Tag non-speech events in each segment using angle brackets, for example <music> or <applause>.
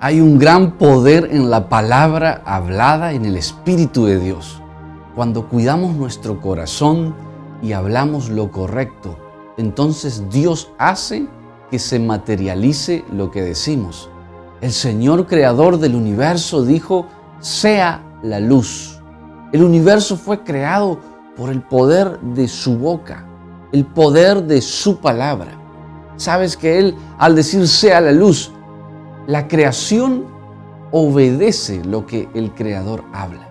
Hay un gran poder en la palabra hablada en el Espíritu de Dios. Cuando cuidamos nuestro corazón y hablamos lo correcto, entonces Dios hace que se materialice lo que decimos. El Señor creador del universo dijo, sea la luz. El universo fue creado por el poder de su boca, el poder de su palabra. Sabes que Él, al decir sea la luz, la creación obedece lo que el Creador habla.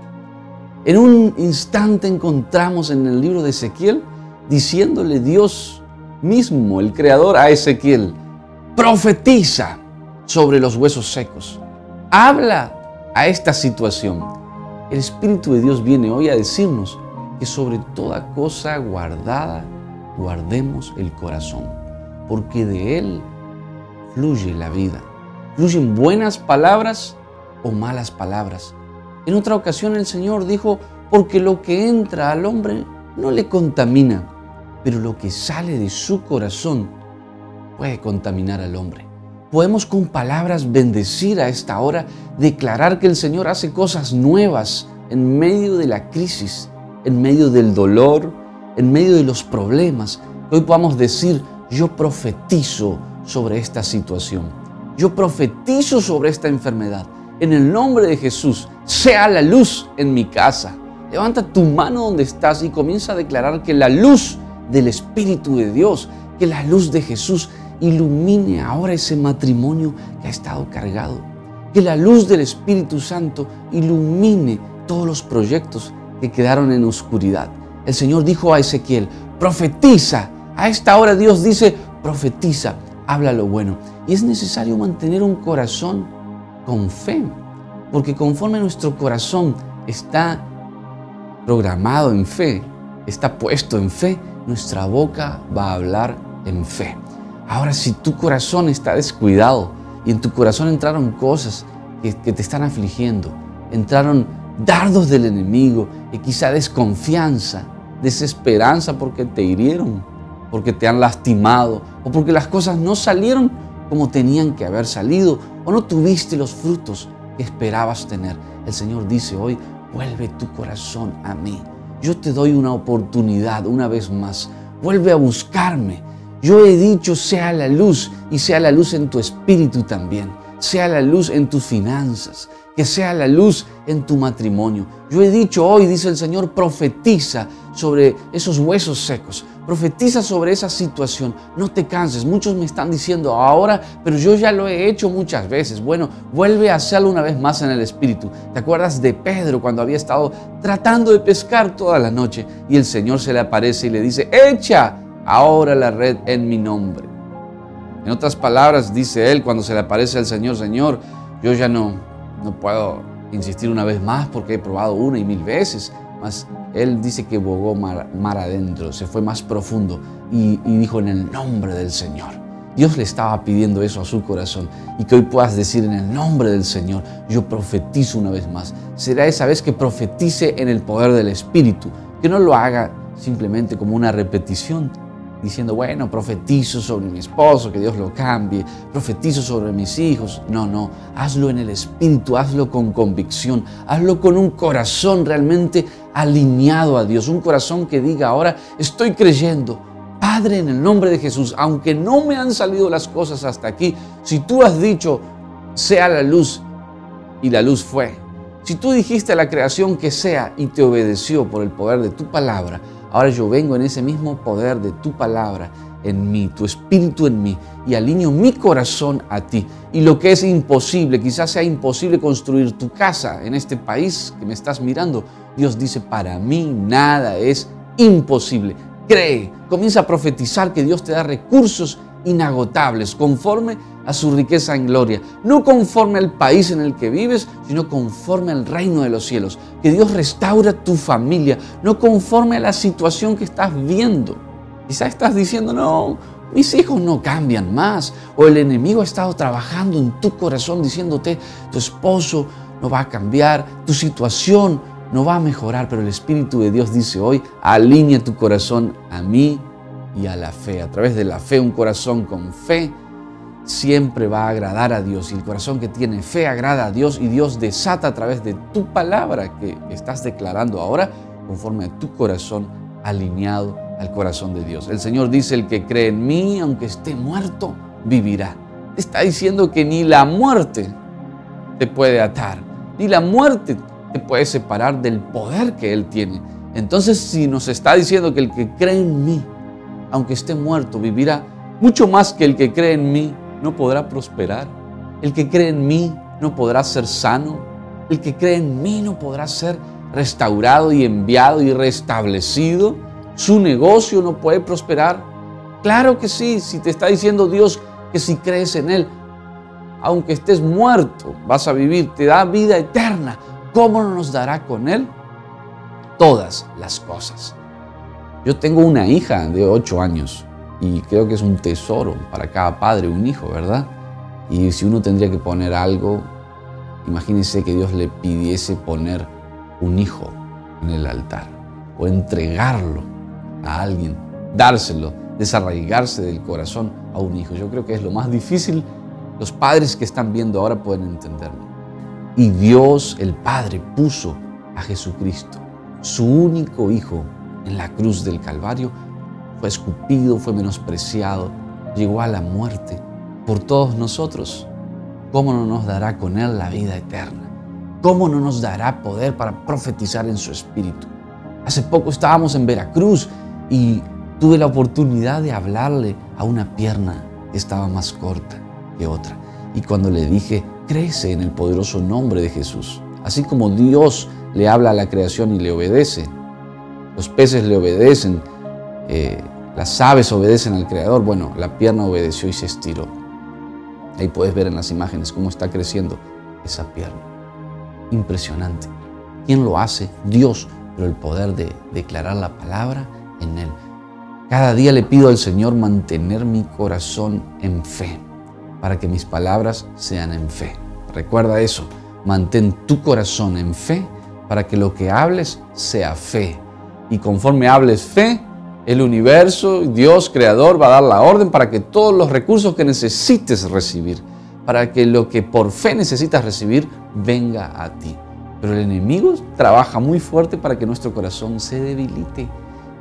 En un instante encontramos en el libro de Ezequiel diciéndole Dios mismo, el Creador, a Ezequiel, profetiza sobre los huesos secos. Habla a esta situación. El Espíritu de Dios viene hoy a decirnos que sobre toda cosa guardada, guardemos el corazón, porque de él fluye la vida fluyen buenas palabras o malas palabras. En otra ocasión el Señor dijo, porque lo que entra al hombre no le contamina, pero lo que sale de su corazón puede contaminar al hombre. Podemos con palabras bendecir a esta hora, declarar que el Señor hace cosas nuevas en medio de la crisis, en medio del dolor, en medio de los problemas. hoy podamos decir, yo profetizo sobre esta situación. Yo profetizo sobre esta enfermedad. En el nombre de Jesús, sea la luz en mi casa. Levanta tu mano donde estás y comienza a declarar que la luz del Espíritu de Dios, que la luz de Jesús ilumine ahora ese matrimonio que ha estado cargado. Que la luz del Espíritu Santo ilumine todos los proyectos que quedaron en oscuridad. El Señor dijo a Ezequiel, profetiza. A esta hora Dios dice, profetiza habla lo bueno. Y es necesario mantener un corazón con fe, porque conforme nuestro corazón está programado en fe, está puesto en fe, nuestra boca va a hablar en fe. Ahora, si tu corazón está descuidado y en tu corazón entraron cosas que, que te están afligiendo, entraron dardos del enemigo y quizá desconfianza, desesperanza porque te hirieron, porque te han lastimado o porque las cosas no salieron como tenían que haber salido o no tuviste los frutos que esperabas tener. El Señor dice hoy, vuelve tu corazón a mí. Yo te doy una oportunidad una vez más. Vuelve a buscarme. Yo he dicho, sea la luz y sea la luz en tu espíritu también. Sea la luz en tus finanzas, que sea la luz en tu matrimonio. Yo he dicho hoy, dice el Señor, profetiza sobre esos huesos secos, profetiza sobre esa situación. No te canses. Muchos me están diciendo ahora, pero yo ya lo he hecho muchas veces. Bueno, vuelve a hacerlo una vez más en el Espíritu. ¿Te acuerdas de Pedro cuando había estado tratando de pescar toda la noche y el Señor se le aparece y le dice, echa ahora la red en mi nombre? En otras palabras, dice él cuando se le aparece al Señor, Señor, yo ya no no puedo insistir una vez más porque he probado una y mil veces. Más él dice que bogó mar, adentro, se fue más profundo y, y dijo en el nombre del Señor. Dios le estaba pidiendo eso a su corazón y que hoy puedas decir en el nombre del Señor, yo profetizo una vez más. Será esa vez que profetice en el poder del Espíritu, que no lo haga simplemente como una repetición, diciendo, bueno, profetizo sobre mi esposo, que Dios lo cambie, profetizo sobre mis hijos. No, no, hazlo en el Espíritu, hazlo con convicción, hazlo con un corazón realmente alineado a Dios, un corazón que diga ahora, estoy creyendo. Padre, en el nombre de Jesús, aunque no me han salido las cosas hasta aquí, si tú has dicho, sea la luz, y la luz fue. Si tú dijiste a la creación que sea y te obedeció por el poder de tu palabra, Ahora yo vengo en ese mismo poder de tu palabra en mí, tu espíritu en mí, y alineo mi corazón a ti. Y lo que es imposible, quizás sea imposible construir tu casa en este país que me estás mirando, Dios dice, para mí nada es imposible. Cree, comienza a profetizar que Dios te da recursos inagotables, conforme a su riqueza en gloria, no conforme al país en el que vives, sino conforme al reino de los cielos. Que Dios restaura tu familia, no conforme a la situación que estás viendo. Quizás estás diciendo, no, mis hijos no cambian más, o el enemigo ha estado trabajando en tu corazón diciéndote, tu esposo no va a cambiar, tu situación no va a mejorar, pero el Espíritu de Dios dice hoy, alinea tu corazón a mí y a la fe. A través de la fe, un corazón con fe siempre va a agradar a Dios y el corazón que tiene fe agrada a Dios y Dios desata a través de tu palabra que estás declarando ahora conforme a tu corazón alineado al corazón de Dios. El Señor dice, el que cree en mí, aunque esté muerto, vivirá. Está diciendo que ni la muerte te puede atar, ni la muerte te puede separar del poder que Él tiene. Entonces, si nos está diciendo que el que cree en mí, aunque esté muerto, vivirá, mucho más que el que cree en mí, no podrá prosperar. El que cree en mí no podrá ser sano. El que cree en mí no podrá ser restaurado y enviado y restablecido. Su negocio no puede prosperar. Claro que sí, si te está diciendo Dios que si crees en Él, aunque estés muerto, vas a vivir, te da vida eterna. ¿Cómo no nos dará con Él? Todas las cosas. Yo tengo una hija de 8 años y creo que es un tesoro para cada padre, un hijo, ¿verdad? Y si uno tendría que poner algo, imagínense que Dios le pidiese poner un hijo en el altar o entregarlo a alguien, dárselo, desarraigarse del corazón a un hijo. Yo creo que es lo más difícil. Los padres que están viendo ahora pueden entenderlo. Y Dios, el Padre, puso a Jesucristo, su único hijo, en la cruz del Calvario fue escupido, fue menospreciado, llegó a la muerte por todos nosotros. ¿Cómo no nos dará con Él la vida eterna? ¿Cómo no nos dará poder para profetizar en su espíritu? Hace poco estábamos en Veracruz y tuve la oportunidad de hablarle a una pierna que estaba más corta que otra. Y cuando le dije, crece en el poderoso nombre de Jesús, así como Dios le habla a la creación y le obedece, los peces le obedecen, eh, las aves obedecen al Creador. Bueno, la pierna obedeció y se estiró. Ahí puedes ver en las imágenes cómo está creciendo esa pierna. Impresionante. ¿Quién lo hace? Dios, pero el poder de declarar la palabra en Él. Cada día le pido al Señor mantener mi corazón en fe, para que mis palabras sean en fe. Recuerda eso, mantén tu corazón en fe, para que lo que hables sea fe. Y conforme hables fe, el universo, Dios creador, va a dar la orden para que todos los recursos que necesites recibir, para que lo que por fe necesitas recibir, venga a ti. Pero el enemigo trabaja muy fuerte para que nuestro corazón se debilite,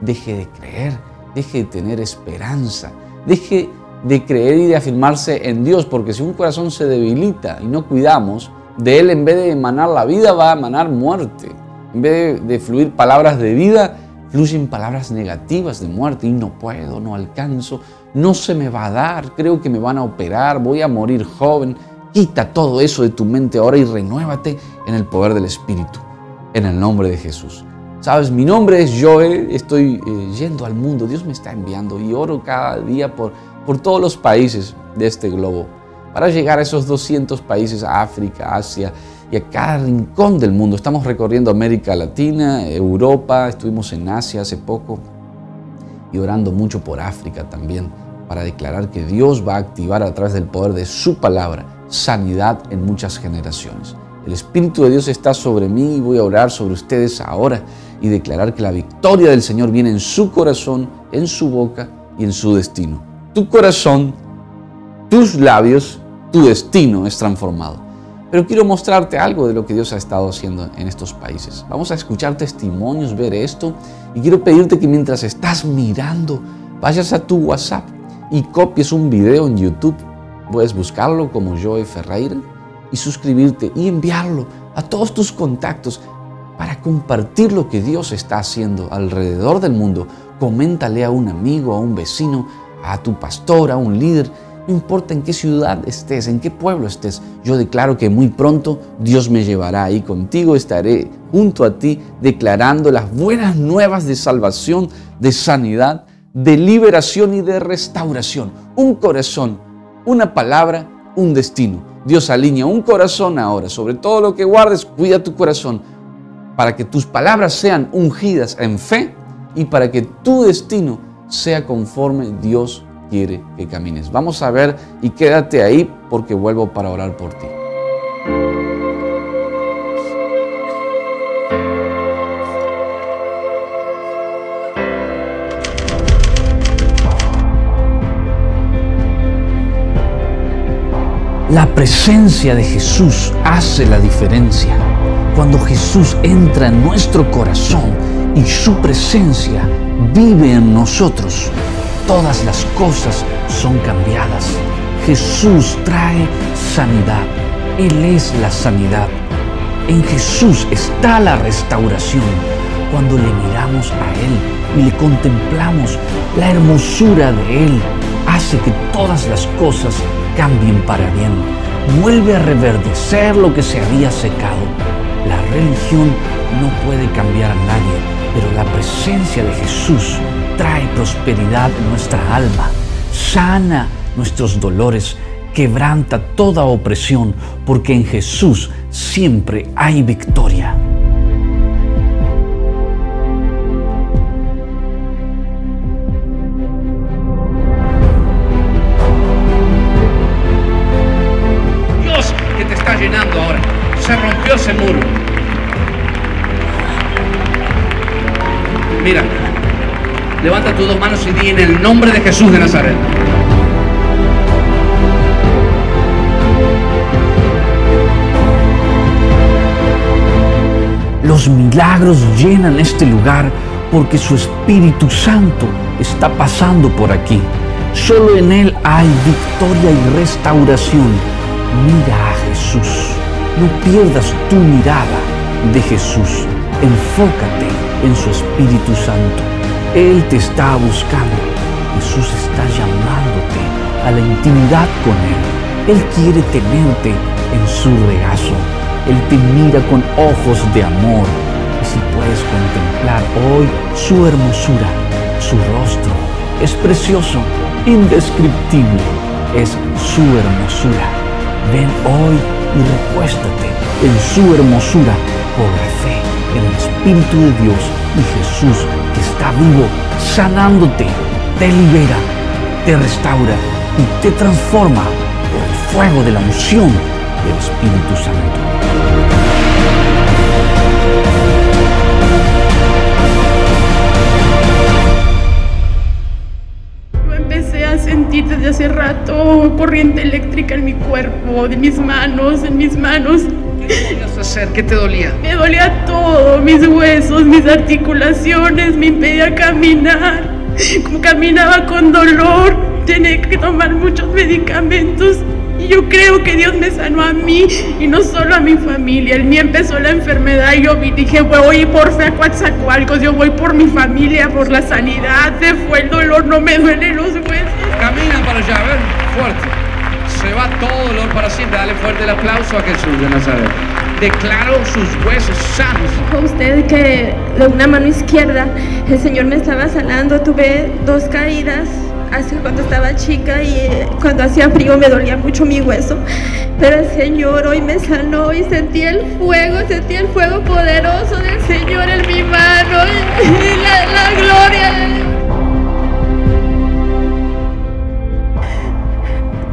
deje de creer, deje de tener esperanza, deje de creer y de afirmarse en Dios, porque si un corazón se debilita y no cuidamos, de él en vez de emanar la vida va a emanar muerte. En vez de, fluir palabras de vida, fluyen palabras negativas de muerte y no puedo, no alcanzo, no se me va a dar, creo que me van a operar, voy a morir joven. Quita todo eso de tu mente ahora y renuévate en el poder del Espíritu, en el nombre de Jesús. Sabes, mi nombre es Joe, estoy eh, yendo al mundo, Dios me está enviando y oro cada día por, por todos los países de este globo para llegar a esos 200 países, África, Asia, y a cada rincón del mundo. Estamos recorriendo América Latina, Europa, estuvimos en Asia hace poco y orando mucho por África también para declarar que Dios va a activar a través del poder de su palabra sanidad en muchas generaciones. El Espíritu de Dios está sobre mí y voy a orar sobre ustedes ahora y declarar que la victoria del Señor viene en su corazón, en su boca y en su destino. Tu corazón, tus labios, tu destino es transformado. Pero quiero mostrarte algo de lo que Dios ha estado haciendo en estos países. Vamos a escuchar testimonios, ver esto. Y quiero pedirte que mientras estás mirando, vayas a tu WhatsApp y copies un video en YouTube. Puedes buscarlo como Joe Ferreira y suscribirte y enviarlo a todos tus contactos para compartir lo que Dios está haciendo alrededor del mundo. Coméntale a un amigo, a un vecino, a tu pastor, a un líder no importa en qué ciudad estés, en qué pueblo estés, yo declaro que muy pronto Dios me llevará ahí contigo, estaré junto a ti declarando las buenas nuevas de salvación, de sanidad, de liberación y de restauración. Un corazón, una palabra, un destino. Dios alinea un corazón ahora. Sobre todo lo que guardes, cuida tu corazón para que tus palabras sean ungidas en fe y para que tu destino sea conforme Dios quiere que camines. Vamos a ver y quédate ahí porque vuelvo para orar por ti. La presencia de Jesús hace la diferencia. Cuando Jesús entra en nuestro corazón y su presencia vive en nosotros, todas las cosas son cambiadas. Jesús trae sanidad. Él es la sanidad. En Jesús está la restauración. Cuando le miramos a Él y le contemplamos, la hermosura de Él hace que todas las cosas cambien para bien. Vuelve a reverdecer lo que se había secado. La religión no puede cambiar a nadie, pero la presencia de Jesús trae prosperidad en nuestra alma, sana nuestros dolores, quebranta toda opresión, porque en Jesús siempre hay victoria. Dios que te está llenando ahora. Se rompió ese muro. Mira, levanta tus dos manos y di en el nombre de Jesús de Nazaret. Los milagros llenan este lugar porque su Espíritu Santo está pasando por aquí. Solo en Él hay victoria y restauración. Mira a Jesús. No pierdas tu mirada de Jesús. Enfócate en su Espíritu Santo. Él te está buscando. Jesús está llamándote a la intimidad con Él. Él quiere tenerte en su regazo. Él te mira con ojos de amor. Y si puedes contemplar hoy su hermosura, su rostro, es precioso, indescriptible, es su hermosura. Ven hoy y recuéstate en su hermosura por la fe en el Espíritu de Dios y Jesús que está vivo, sanándote, te libera, te restaura y te transforma por el fuego de la unción del Espíritu Santo. Yo empecé a sentir desde hace rato corriente eléctrica en mi cuerpo, de mis manos, en mis manos. ¿Qué podías hacer? ¿Qué te dolía? Me dolía todo, mis huesos, mis articulaciones, me impedía caminar. Como caminaba con dolor, tenía que tomar muchos medicamentos. Y yo creo que Dios me sanó a mí y no solo a mi familia. El mío empezó la enfermedad y yo dije, voy por fe a Coatzacoalcos, yo voy por mi familia, por la sanidad. Se fue el dolor, no me duelen los huesos. Camina para allá, a ver, fuerte. Se va todo dolor para siempre. Dale fuerte el aplauso a Jesús de Nazaret. Declaro sus huesos sanos. Dijo usted que de una mano izquierda el Señor me estaba sanando. Tuve dos caídas hace cuando estaba chica y eh, cuando hacía frío me dolía mucho mi hueso. Pero el Señor hoy me sanó y sentí el fuego, sentí el fuego poderoso del Señor en mi mano y, y la, la gloria.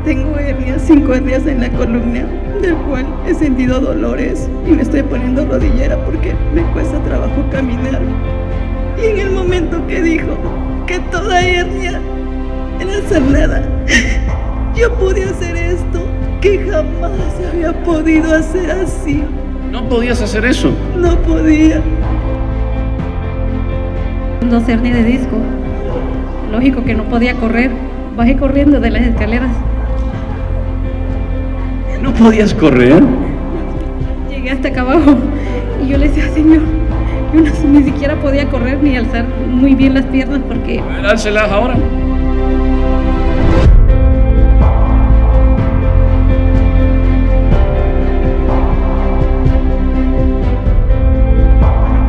Tengo hernias, cinco hernias en la columna, del cual he sentido dolores y me estoy poniendo rodillera porque me cuesta trabajo caminar. Y en el momento que dijo que toda hernia era sanada, yo pude hacer esto que jamás había podido hacer así. No podías hacer eso. No podía. dos hernias de disco. Lógico que no podía correr. Bajé corriendo de las escaleras. No podías correr. Llegué hasta acá abajo y yo le decía, Señor, yo no- ni siquiera podía correr ni alzar muy bien las piernas porque A ver, álcelas ahora.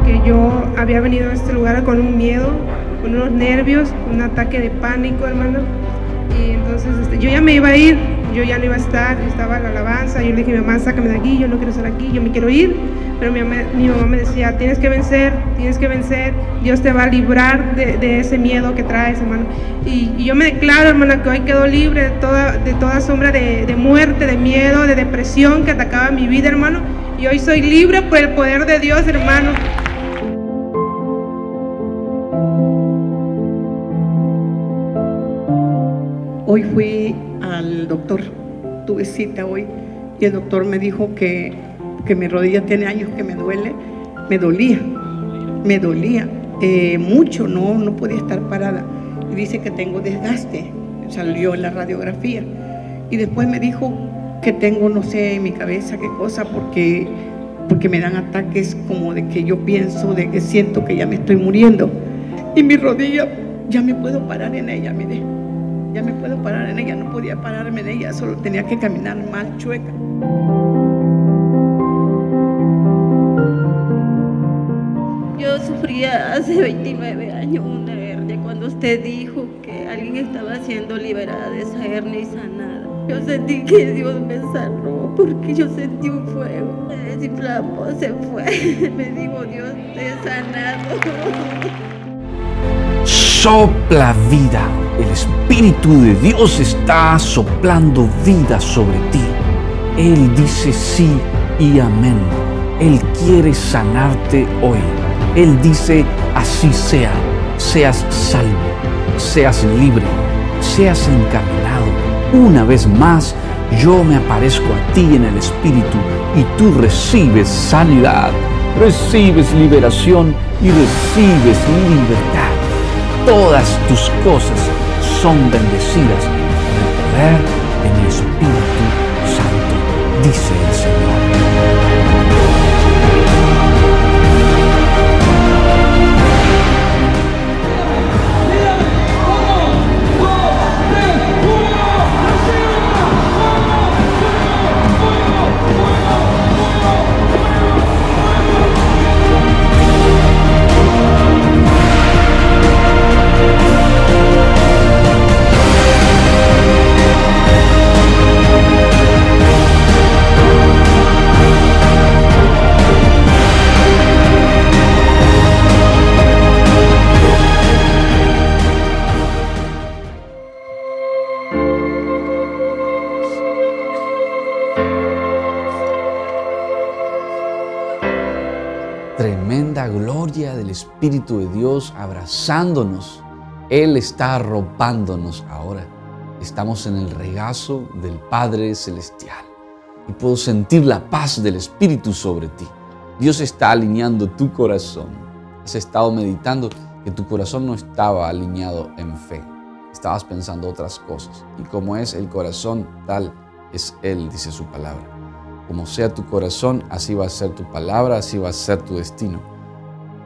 que yo había venido a este lugar con un miedo, con unos nervios, un ataque de pánico, hermano. Y entonces este, yo ya me iba a ir, yo ya no iba a estar, estaba la alabanza, yo le dije, mamá, sácame de aquí, yo no quiero estar aquí, yo me quiero ir. Pero mi mamá, mi mamá me decía, tienes que vencer, tienes que vencer, Dios te va a librar de, ese miedo que traes, hermano. Y, y yo me declaro, hermana, que hoy quedo libre de toda, de toda sombra de, de muerte, de miedo, de depresión que atacaba mi vida, hermano. Y hoy soy libre por el poder de Dios, hermano. Hoy fui al doctor tuve cita hoy y el doctor me dijo que, que mi rodilla tiene años que me duele, me dolía, me dolía eh, mucho, no, no podía estar parada. Y dice que tengo desgaste, salió en la radiografía. Y después me dijo que tengo, no sé, en mi cabeza qué cosa, porque, porque me dan ataques como de que yo pienso, de que siento que ya me estoy muriendo. Y mi rodilla, ya me puedo parar en ella, mire. Ya me puedo parar en ella, no podía pararme en ella, solo tenía que caminar mal chueca. Yo sufría hace 29 años una hernia cuando usted dijo que alguien estaba siendo liberada de esa hernia y sanada. Yo sentí que Dios me sanó porque yo sentí un fuego. Se desinflamó, se fue. <laughs> Me dijo Dios, te he sanado. <laughs> Sopla vida. El Espíritu de Dios está soplando vida sobre ti. Él dice sí y amén. Él quiere sanarte hoy. Él dice así sea. Seas salvo, seas libre, seas encaminado. Una vez más, yo me aparezco a ti en el Espíritu y tú recibes sanidad, recibes liberación y recibes libertad. Todas tus cosas son bendecidas en el poder en el Espíritu Santo, dice el Señor. Espíritu de Dios abrazándonos. Él está arropándonos ahora. Estamos en el regazo del Padre Celestial y puedo sentir la paz del Espíritu sobre ti. Dios está alineando tu corazón. Has estado meditando que tu corazón no estaba alineado en fe. Estabas pensando otras cosas. Y como es el corazón, tal es Él, dice su palabra. Como sea tu corazón, así va a ser tu palabra, así va a ser tu destino.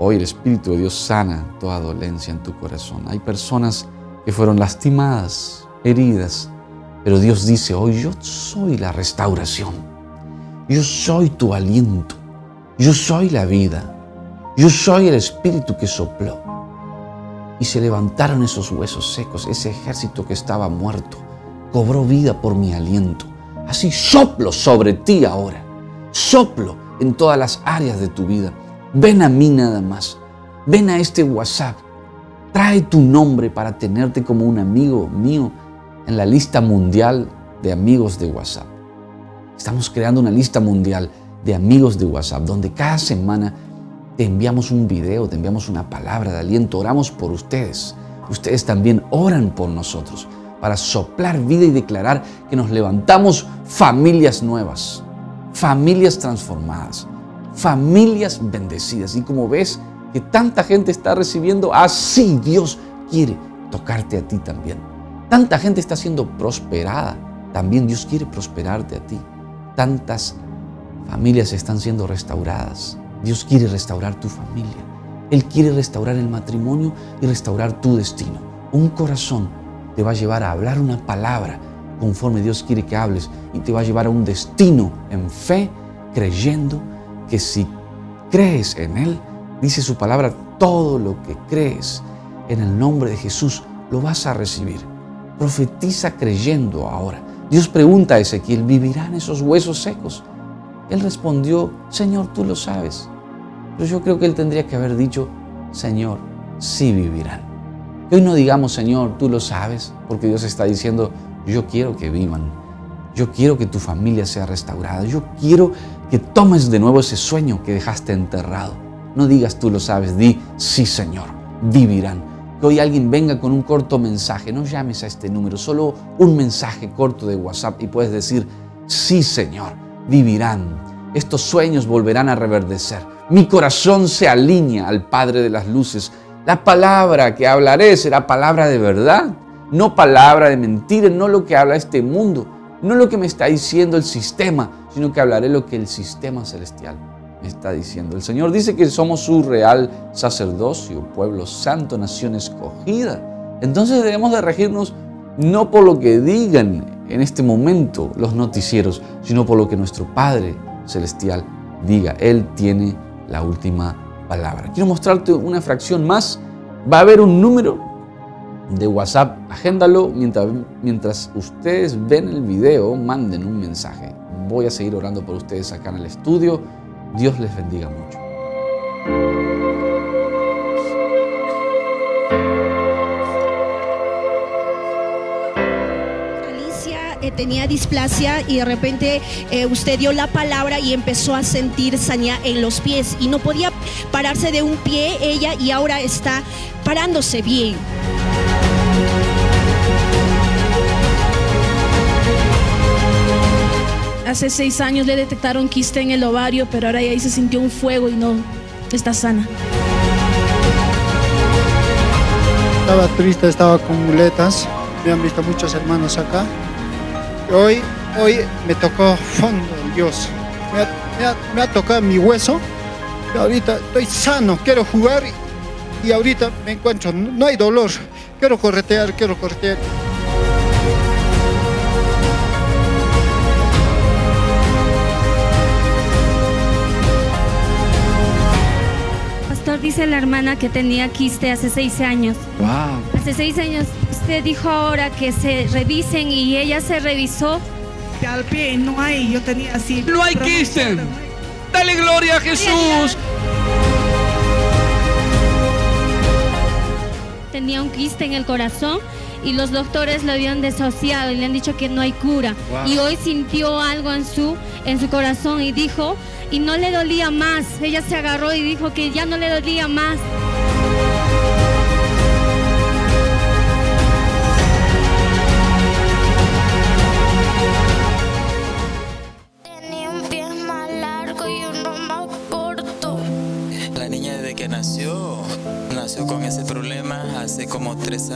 Hoy el Espíritu de Dios sana toda dolencia en tu corazón. Hay personas que fueron lastimadas, heridas, pero Dios dice, hoy yo soy la restauración. Yo soy tu aliento. Yo soy la vida. Yo soy el Espíritu que sopló. Y se levantaron esos huesos secos, ese ejército que estaba muerto. Cobró vida por mi aliento. Así soplo sobre ti ahora. Soplo en todas las áreas de tu vida. Ven a mí nada más. Ven a este WhatsApp. Trae tu nombre para tenerte como un amigo mío en la lista mundial de amigos de WhatsApp. Estamos creando una lista mundial de amigos de WhatsApp donde cada semana te enviamos un video, te enviamos una palabra de aliento, oramos por ustedes. Ustedes también oran por nosotros para soplar vida y declarar que nos levantamos familias nuevas, familias transformadas, familias bendecidas. Y como ves que tanta gente está recibiendo, así Dios quiere tocarte a ti también. Tanta gente está siendo prosperada, también Dios quiere prosperarte a ti. Tantas familias están siendo restauradas. Dios quiere restaurar tu familia. Él quiere restaurar el matrimonio y restaurar tu destino. Un corazón te va a llevar a hablar una palabra conforme Dios quiere que hables y te va a llevar a un destino en fe, creyendo que si crees en Él, dice su palabra, todo lo que crees en el nombre de Jesús lo vas a recibir. Profetiza creyendo ahora. Dios pregunta a Ezequiel, ¿vivirán esos huesos secos? Él respondió, Señor, tú lo sabes. Pero yo creo que él tendría que haber dicho, Señor, sí vivirán. Hoy no digamos, Señor, tú lo sabes, porque Dios está diciendo, yo quiero que vivan. Yo quiero que tu familia sea restaurada. Yo quiero que tomes de nuevo ese sueño que dejaste enterrado. No digas tú lo sabes, di, sí, Señor, vivirán. que hoy alguien venga con un corto mensaje. No llames a este número, solo un mensaje corto de WhatsApp y puedes decir, sí Señor, vivirán. Estos sueños volverán a reverdecer. Mi corazón se alinea al Padre de las Luces. La palabra que hablaré será palabra de verdad, no palabra de mentira, no lo que habla este mundo, no lo que me está diciendo el sistema, sino que hablaré lo que el sistema celestial me está diciendo. El Señor dice que somos su real sacerdocio, pueblo santo, nación escogida. Entonces debemos de regirnos no por lo que digan en este momento los noticieros, sino por lo que nuestro Padre Celestial diga. Él tiene la última palabra. Quiero mostrarte una fracción más. Va a haber un número de WhatsApp. Agéndalo mientras, ustedes ven el video, manden un mensaje. Voy a seguir orando por ustedes acá en el estudio. Dios les bendiga mucho. Alicia eh, tenía displasia y de repente eh, usted dio la palabra y empezó a sentir saña en los pies y no podía pararse de un pie ella y ahora está parándose bien. Hace seis años le detectaron quiste en el ovario, pero ahora ahí se sintió un fuego y no está sana. Estaba triste, estaba con muletas. Me han visto muchos hermanos acá. Hoy, hoy me tocó fondo Dios. Me ha, tocado mi hueso. Y ahorita estoy sano, quiero jugar y ahorita me encuentro, no hay dolor. Quiero corretear, quiero corretear. Dice la hermana que tenía quiste hace seis años. Wow. Hace seis años usted dijo ahora que se revisen y ella se revisó. al pie no hay, yo tenía así. No hay quiste. Dale gloria a Jesús. Tenía un quiste en el corazón y los doctores lo habían desociado y le han dicho que no hay cura. Wow. Y hoy sintió algo en su, en su corazón y dijo, y no le dolía más. Ella se agarró y dijo que ya no le dolía más.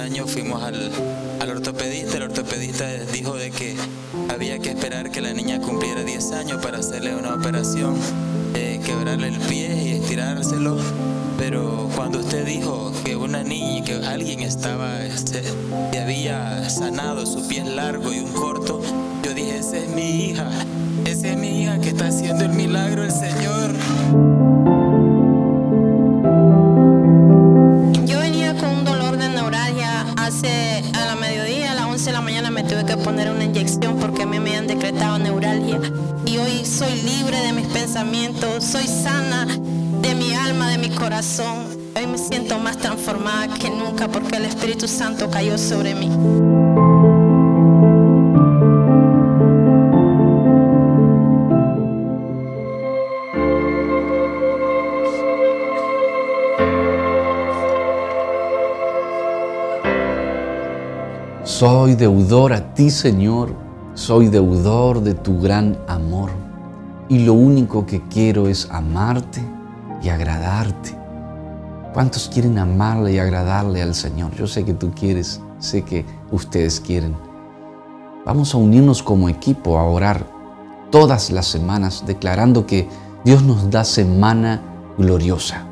Años fuimos al, al ortopedista. El ortopedista dijo de que había que esperar que la niña cumpliera 10 años para hacerle una operación, de quebrarle el pie y estirárselo. Pero cuando usted dijo que una niña, que alguien estaba, este, que había sanado su pie largo y un corto, yo dije, esa es mi hija, esa es mi hija que está haciendo el milagro el Señor. Hoy me siento más transformada que nunca porque el Espíritu Santo cayó sobre mí. Soy deudor a ti, Señor. Soy deudor de tu gran amor. Y lo único que quiero es amarte y agradarte. ¿Cuántos quieren amarle y agradarle al Señor? Yo sé que tú quieres, sé que ustedes quieren. Vamos a unirnos como equipo a orar todas las semanas declarando que Dios nos da semana gloriosa.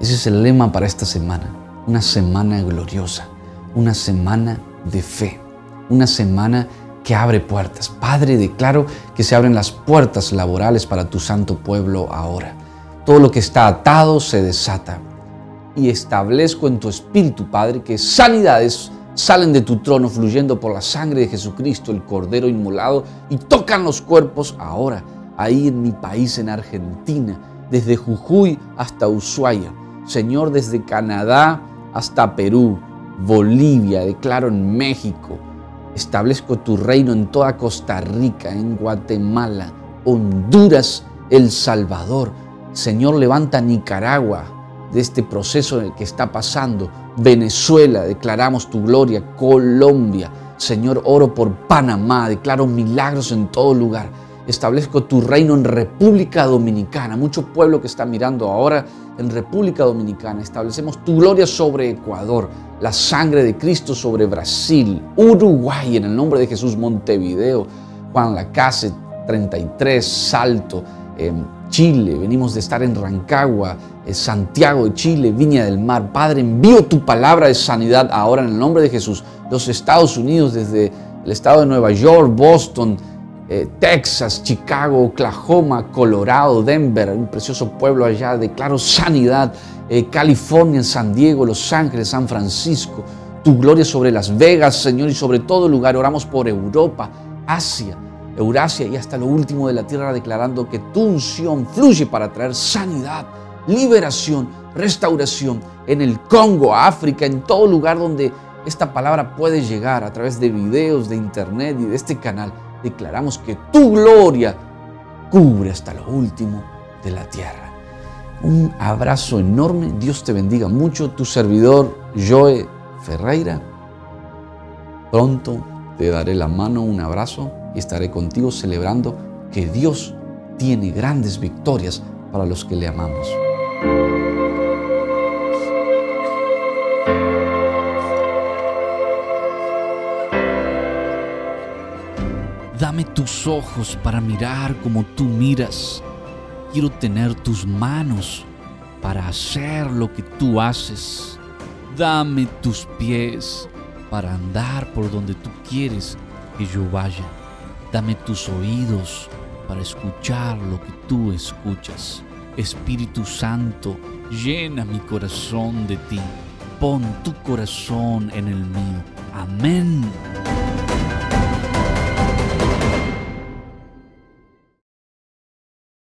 Ese es el lema para esta semana. Una semana gloriosa, una semana de fe, una semana que abre puertas. Padre, declaro que se abren las puertas laborales para tu santo pueblo ahora. Todo lo que está atado se desata. Y establezco en tu espíritu, Padre, que sanidades salen de tu trono fluyendo por la sangre de Jesucristo, el Cordero inmolado, y tocan los cuerpos ahora, ahí en mi país, en Argentina, desde Jujuy hasta Ushuaia. Señor, desde Canadá hasta Perú, Bolivia, declaro en México. Establezco tu reino en toda Costa Rica, en Guatemala, Honduras, El Salvador. Señor, levanta Nicaragua de este proceso en el que está pasando. Venezuela, declaramos tu gloria. Colombia, Señor, oro por Panamá, declaro milagros en todo lugar. Establezco tu reino en República Dominicana. Mucho pueblo que está mirando ahora en República Dominicana. Establecemos tu gloria sobre Ecuador, la sangre de Cristo sobre Brasil, Uruguay, en el nombre de Jesús, Montevideo, Juan Lacase, 33, Salto, Chile, venimos de estar en Rancagua, eh, Santiago de Chile, Viña del Mar. Padre, envío tu palabra de sanidad ahora en el nombre de Jesús. Los Estados Unidos, desde el estado de Nueva York, Boston, eh, Texas, Chicago, Oklahoma, Colorado, Denver, un precioso pueblo allá, declaro sanidad. Eh, California, San Diego, Los Ángeles, San Francisco. Tu gloria sobre Las Vegas, Señor, y sobre todo lugar. Oramos por Europa, Asia, Eurasia y hasta lo último de la tierra, declarando que tu unción fluye para traer sanidad, liberación, restauración en el Congo, África, en todo lugar donde esta palabra puede llegar a través de videos, de internet y de este canal. Declaramos que tu gloria cubre hasta lo último de la tierra. Un abrazo enorme, Dios te bendiga mucho, tu servidor Joe Ferreira. Pronto te daré la mano, un abrazo y estaré contigo celebrando que Dios tiene grandes victorias para los que le amamos. Dame tus ojos para mirar como tú miras. Quiero tener tus manos para hacer lo que tú haces. Dame tus pies para andar por donde tú quieres que yo vaya. Dame tus oídos para escuchar lo que tú escuchas. Espíritu Santo, llena mi corazón de ti. Pon tu corazón en el mío. Amén.